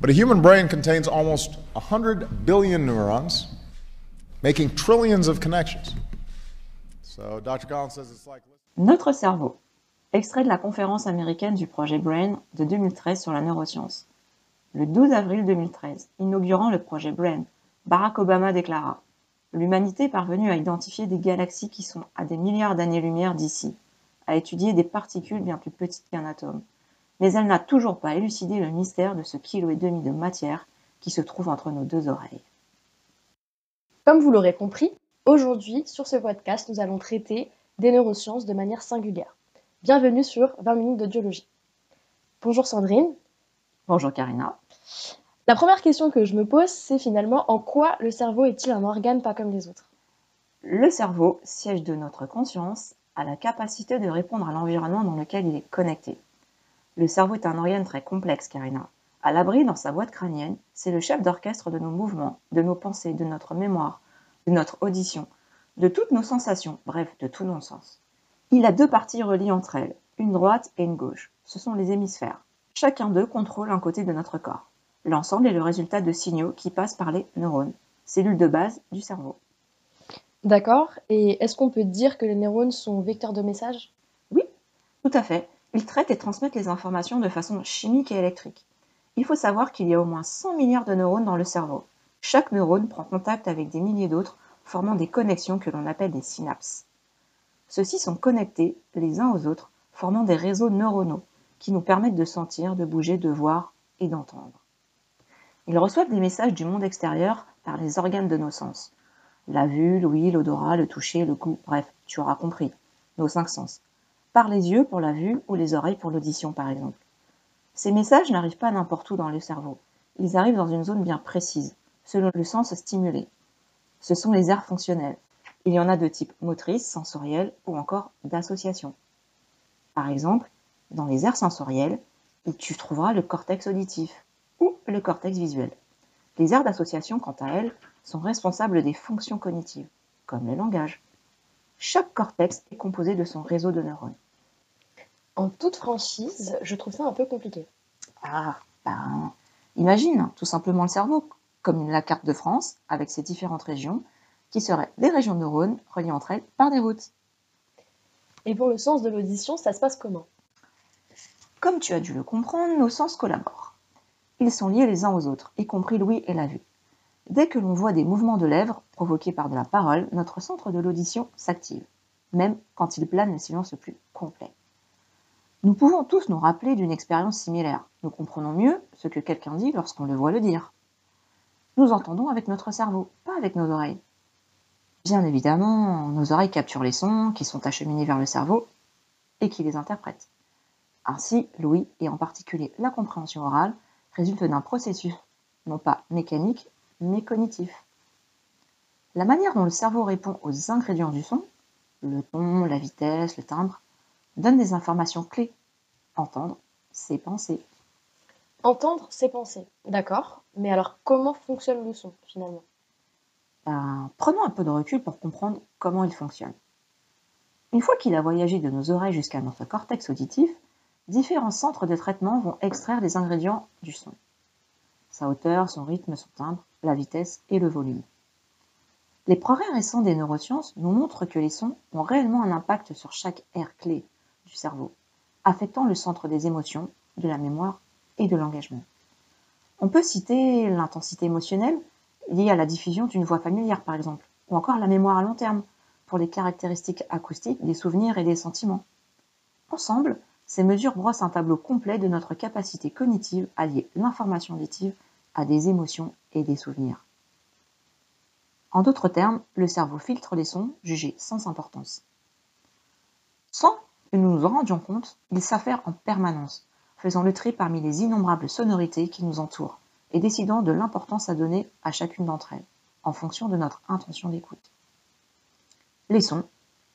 But a human brain contains almost 100 billion neurons, making trillions of connections. So Dr. Says it's like. Notre cerveau. Extrait de la conférence américaine du projet BRAIN de 2013 sur la neuroscience. Le 12 avril 2013, inaugurant le projet BRAIN, Barack Obama déclara L'humanité est parvenue à identifier des galaxies qui sont à des milliards d'années-lumière d'ici, à étudier des particules bien plus petites qu'un atome. Mais elle n'a toujours pas élucidé le mystère de ce kilo et demi de matière qui se trouve entre nos deux oreilles. Comme vous l'aurez compris, aujourd'hui, sur ce podcast, nous allons traiter des neurosciences de manière singulière. Bienvenue sur 20 minutes d'audiologie. Bonjour Sandrine. Bonjour Karina. La première question que je me pose, c'est finalement en quoi le cerveau est-il un organe pas comme les autres? Le cerveau, siège de notre conscience, a la capacité de répondre à l'environnement dans lequel il est connecté. Le cerveau est un organe très complexe, Karina. À l'abri dans sa boîte crânienne, c'est le chef d'orchestre de nos mouvements, de nos pensées, de notre mémoire, de notre audition, de toutes nos sensations, bref, de tous nos sens. Il a deux parties reliées entre elles, une droite et une gauche. Ce sont les hémisphères. Chacun d'eux contrôle un côté de notre corps. L'ensemble est le résultat de signaux qui passent par les neurones, cellules de base du cerveau. D'accord. Et est-ce qu'on peut dire que les neurones sont vecteurs de messages? Oui, tout à fait. Ils traitent et transmettent les informations de façon chimique et électrique. Il faut savoir qu'il y a au moins 100 milliards de neurones dans le cerveau. Chaque neurone prend contact avec des milliers d'autres, formant des connexions que l'on appelle des synapses. Ceux-ci sont connectés les uns aux autres, formant des réseaux neuronaux qui nous permettent de sentir, de bouger, de voir et d'entendre. Ils reçoivent des messages du monde extérieur par les organes de nos sens. La vue, l'ouïe, l'odorat, le toucher, le goût, bref, tu auras compris, nos cinq sens. Par les yeux pour la vue ou les oreilles pour l'audition par exemple. Ces messages n'arrivent pas n'importe où dans le cerveau. Ils arrivent dans une zone bien précise, selon le sens stimulé. Ce sont les aires fonctionnelles. Il y en a de type motrice, sensorielle ou encore d'association. Par exemple, dans les aires sensorielles, tu trouveras le cortex auditif ou le cortex visuel. Les aires d'association, quant à elles, sont responsables des fonctions cognitives, comme le langage. Chaque cortex est composé de son réseau de neurones. En toute franchise, je trouve ça un peu compliqué. Ah, ben, imagine tout simplement le cerveau comme la carte de France avec ses différentes régions qui seraient des régions de neurones reliées entre elles par des routes. Et pour le sens de l'audition, ça se passe comment? Comme tu as dû le comprendre, nos sens collaborent. Ils sont liés les uns aux autres, y compris l'ouïe et la vue. Dès que l'on voit des mouvements de lèvres provoqués par de la parole, notre centre de l'audition s'active, même quand il plane le silence le plus complet. Nous pouvons tous nous rappeler d'une expérience similaire. Nous comprenons mieux ce que quelqu'un dit lorsqu'on le voit le dire. Nous entendons avec notre cerveau, pas avec nos oreilles. Bien évidemment, nos oreilles capturent les sons qui sont acheminés vers le cerveau et qui les interprètent. Ainsi, l'ouïe, et en particulier la compréhension orale, résulte d'un processus non pas mécanique, mais cognitif. La manière dont le cerveau répond aux ingrédients du son, le ton, la vitesse, le timbre, donne des informations clés. Entendre, c'est penser. Entendre, c'est penser. D'accord. Mais alors, comment fonctionne le son, finalement? Ben, Prenons un peu de recul pour comprendre comment il fonctionne. Une fois qu'il a voyagé de nos oreilles jusqu'à notre cortex auditif, différents centres de traitement vont extraire les ingrédients du son. Sa hauteur, son rythme, son timbre, la vitesse et le volume. Les progrès récents des neurosciences nous montrent que les sons ont réellement un impact sur chaque aire clé du cerveau, affectant le centre des émotions, de la mémoire et de l'engagement. On peut citer l'intensité émotionnelle liée à la diffusion d'une voix familière par exemple, ou encore la mémoire à long terme pour les caractéristiques acoustiques des souvenirs et des sentiments. Ensemble, ces mesures brossent un tableau complet de notre capacité cognitive à lier l'information auditive à des émotions et des souvenirs. En d'autres termes, le cerveau filtre les sons jugés sans importance. Sans que nous nous en rendions compte, il s'affaire en permanence, faisant le tri parmi les innombrables sonorités qui nous entourent et décidant de l'importance à donner à chacune d'entre elles, en fonction de notre intention d'écoute. Les sons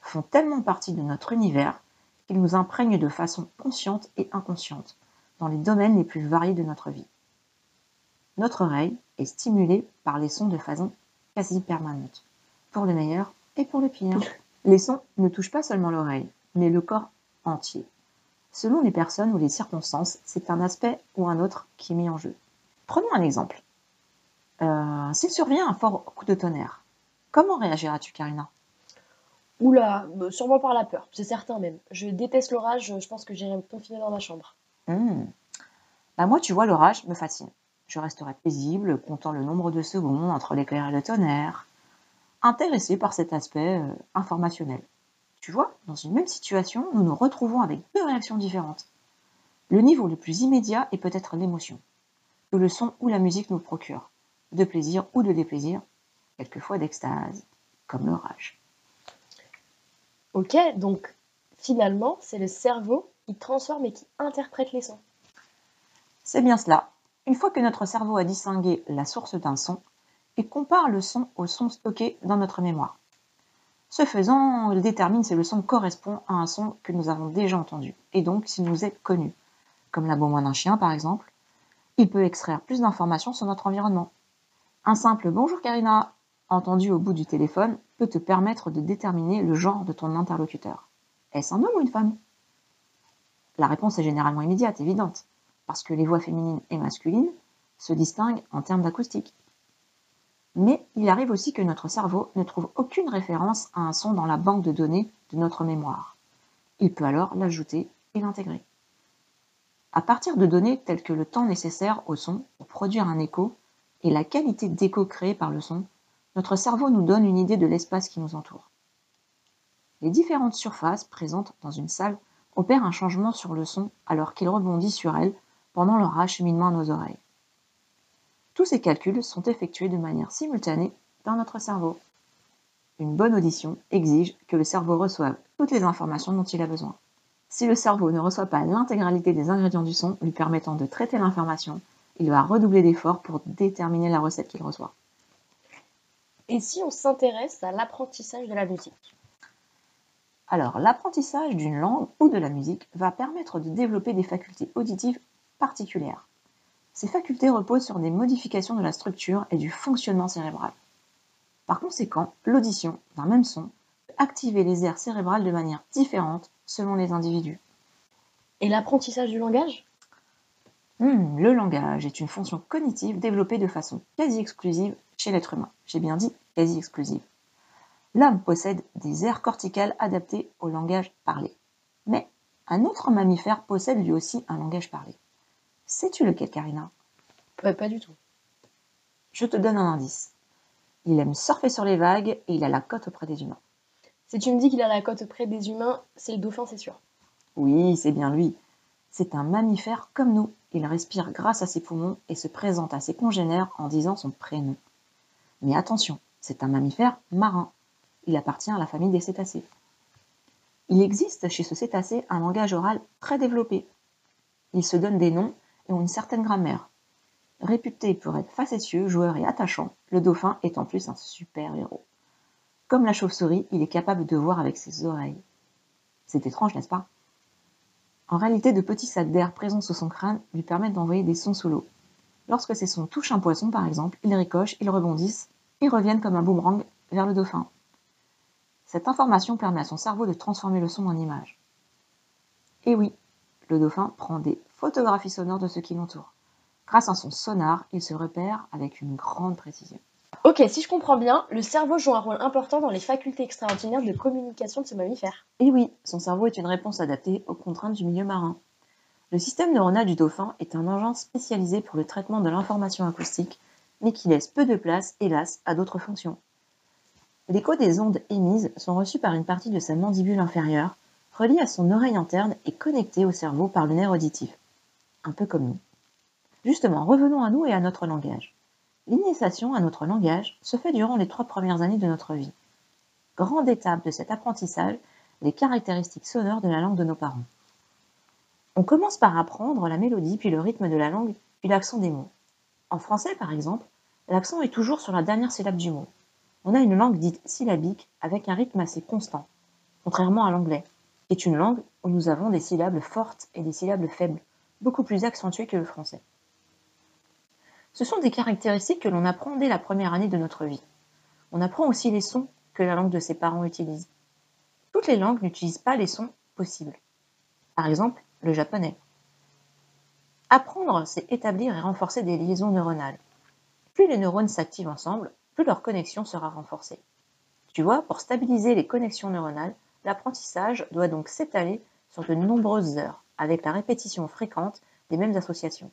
font tellement partie de notre univers qu'ils nous imprègnent de façon consciente et inconsciente dans les domaines les plus variés de notre vie. Notre oreille est stimulée par les sons de façon quasi permanente, pour le meilleur et pour le pire. Les sons ne touchent pas seulement l'oreille, mais le corps entier. Selon les personnes ou les circonstances, c'est un aspect ou un autre qui est mis en jeu. Prenons un exemple. Euh, S'il survient un fort coup de tonnerre, comment réagiras-tu, Karina? Oula, euh, sûrement par la peur, c'est certain même. Je déteste l'orage, je pense que j'irai me confiner dans ma chambre. Hmm. Bah moi, tu vois, l'orage me fascine. Je resterai paisible, comptant le nombre de secondes entre l'éclair et le tonnerre, intéressé par cet aspect euh, informationnel. Tu vois, dans une même situation, nous nous retrouvons avec deux réactions différentes. Le niveau le plus immédiat est peut-être l'émotion, que le son ou la musique nous procure, de plaisir ou de déplaisir, quelquefois d'extase, comme l'orage. Ok, donc finalement, c'est le cerveau qui transforme et qui interprète les sons. C'est bien cela. Une fois que notre cerveau a distingué la source d'un son, il compare le son au son stocké dans notre mémoire. Ce faisant, il détermine si le son correspond à un son que nous avons déjà entendu, et donc s'il nous est connu, comme l'aboiement d'un chien par exemple. Il peut extraire plus d'informations sur notre environnement. Un simple Bonjour Karina, entendu au bout du téléphone, peut te permettre de déterminer le genre de ton interlocuteur. Est-ce un homme ou une femme? La réponse est généralement immédiate, évidente, parce que les voix féminines et masculines se distinguent en termes d'acoustique. Mais il arrive aussi que notre cerveau ne trouve aucune référence à un son dans la banque de données de notre mémoire. Il peut alors l'ajouter et l'intégrer. À partir de données telles que le temps nécessaire au son pour produire un écho et la qualité d'écho créé par le son, notre cerveau nous donne une idée de l'espace qui nous entoure. Les différentes surfaces présentes dans une salle opèrent un changement sur le son alors qu'il rebondit sur elle pendant leur acheminement à nos oreilles. Tous ces calculs sont effectués de manière simultanée dans notre cerveau. Une bonne audition exige que le cerveau reçoive toutes les informations dont il a besoin. Si le cerveau ne reçoit pas l'intégralité des ingrédients du son lui permettant de traiter l'information, il va redoubler d'efforts pour déterminer la recette qu'il reçoit. Et si on s'intéresse à l'apprentissage de la musique? Alors, l'apprentissage d'une langue ou de la musique va permettre de développer des facultés auditives particulières. Ces facultés reposent sur des modifications de la structure et du fonctionnement cérébral. Par conséquent, l'audition d'un même son peut activer les aires cérébrales de manière différente selon les individus. Et l'apprentissage du langage? Hmm, le langage est une fonction cognitive développée de façon quasi exclusive chez l'être humain. J'ai bien dit quasi exclusive. L'homme possède des aires corticales adaptées au langage parlé. Mais un autre mammifère possède lui aussi un langage parlé. Sais-tu lequel, Karina? Pas, pas du tout. Je te donne un indice. Il aime surfer sur les vagues et il a la cote auprès des humains. Si tu me dis qu'il a la cote auprès des humains, c'est le dauphin, c'est sûr. Oui, c'est bien lui. C'est un mammifère comme nous. Il respire grâce à ses poumons et se présente à ses congénères en disant son prénom. Mais attention, c'est un mammifère marin. Il appartient à la famille des cétacés. Il existe chez ce cétacé un langage oral très développé. Il se donne des noms et ont une certaine grammaire. Réputé pour être facétieux, joueur et attachant, le dauphin est en plus un super héros. Comme la chauve-souris, il est capable de voir avec ses oreilles. C'est étrange, n'est-ce pas? En réalité, de petits sacs d'air présents sous son crâne lui permettent d'envoyer des sons sous l'eau. Lorsque ces sons touchent un poisson, par exemple, ils ricochent, ils rebondissent, ils reviennent comme un boomerang vers le dauphin. Cette information permet à son cerveau de transformer le son en image. Et oui, le dauphin prend des photographies sonores de ce qui l'entoure. Grâce à son sonar, il se repère avec une grande précision. Ok, si je comprends bien, le cerveau joue un rôle important dans les facultés extraordinaires de communication de ce mammifère. Et oui, son cerveau est une réponse adaptée aux contraintes du milieu marin. Le système neuronal du dauphin est un engin spécialisé pour le traitement de l'information acoustique, mais qui laisse peu de place, hélas, à d'autres fonctions. L'écho des ondes émises sont reçus par une partie de sa mandibule inférieure, reliée à son oreille interne et connectée au cerveau par le nerf auditif. Un peu comme nous. Justement, revenons à nous et à notre langage. L'initiation à notre langage se fait durant les trois premières années de notre vie. Grande étape de cet apprentissage, les caractéristiques sonores de la langue de nos parents. On commence par apprendre la mélodie, puis le rythme de la langue, puis l'accent des mots. En français, par exemple, l'accent est toujours sur la dernière syllabe du mot. On a une langue dite syllabique avec un rythme assez constant, contrairement à l'anglais, qui est une langue où nous avons des syllabes fortes et des syllabes faibles, beaucoup plus accentuées que le français. Ce sont des caractéristiques que l'on apprend dès la première année de notre vie. On apprend aussi les sons que la langue de ses parents utilise. Toutes les langues n'utilisent pas les sons possibles. Par exemple, le japonais. Apprendre, c'est établir et renforcer des liaisons neuronales. Plus les neurones s'activent ensemble, plus leur connexion sera renforcée. Tu vois, pour stabiliser les connexions neuronales, l'apprentissage doit donc s'étaler sur de nombreuses heures, avec la répétition fréquente des mêmes associations.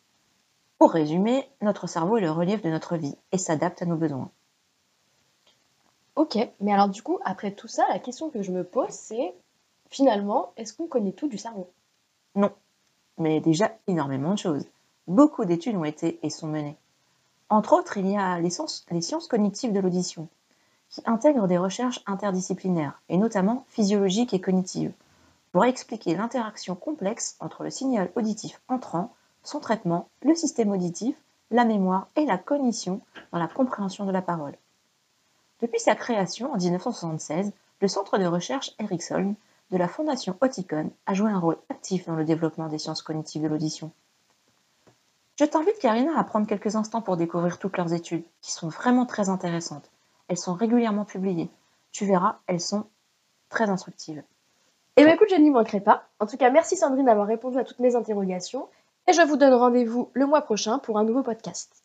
Pour résumer, notre cerveau est le relief de notre vie et s'adapte à nos besoins. Ok, mais alors du coup, après tout ça, la question que je me pose, c'est finalement, est-ce qu'on connaît tout du cerveau? Non, mais déjà énormément de choses. Beaucoup d'études ont été et sont menées. Entre autres, il y a les sciences, cognitives de l'audition, qui intègrent des recherches interdisciplinaires, et notamment physiologiques et cognitives, pour expliquer l'interaction complexe entre le signal auditif entrant, son traitement, le système auditif, la mémoire et la cognition dans la compréhension de la parole. Depuis sa création en 1976, le centre de recherche Ericsson de la Fondation Oticon a joué un rôle actif dans le développement des sciences cognitives de l'audition. Je t'invite Karina à prendre quelques instants pour découvrir toutes leurs études, qui sont vraiment très intéressantes. Elles sont régulièrement publiées. Tu verras, elles sont très instructives. Eh bien écoute, je n'y manquerai pas. En tout cas, merci Sandrine d'avoir répondu à toutes mes interrogations. Et je vous donne rendez-vous le mois prochain pour un nouveau podcast.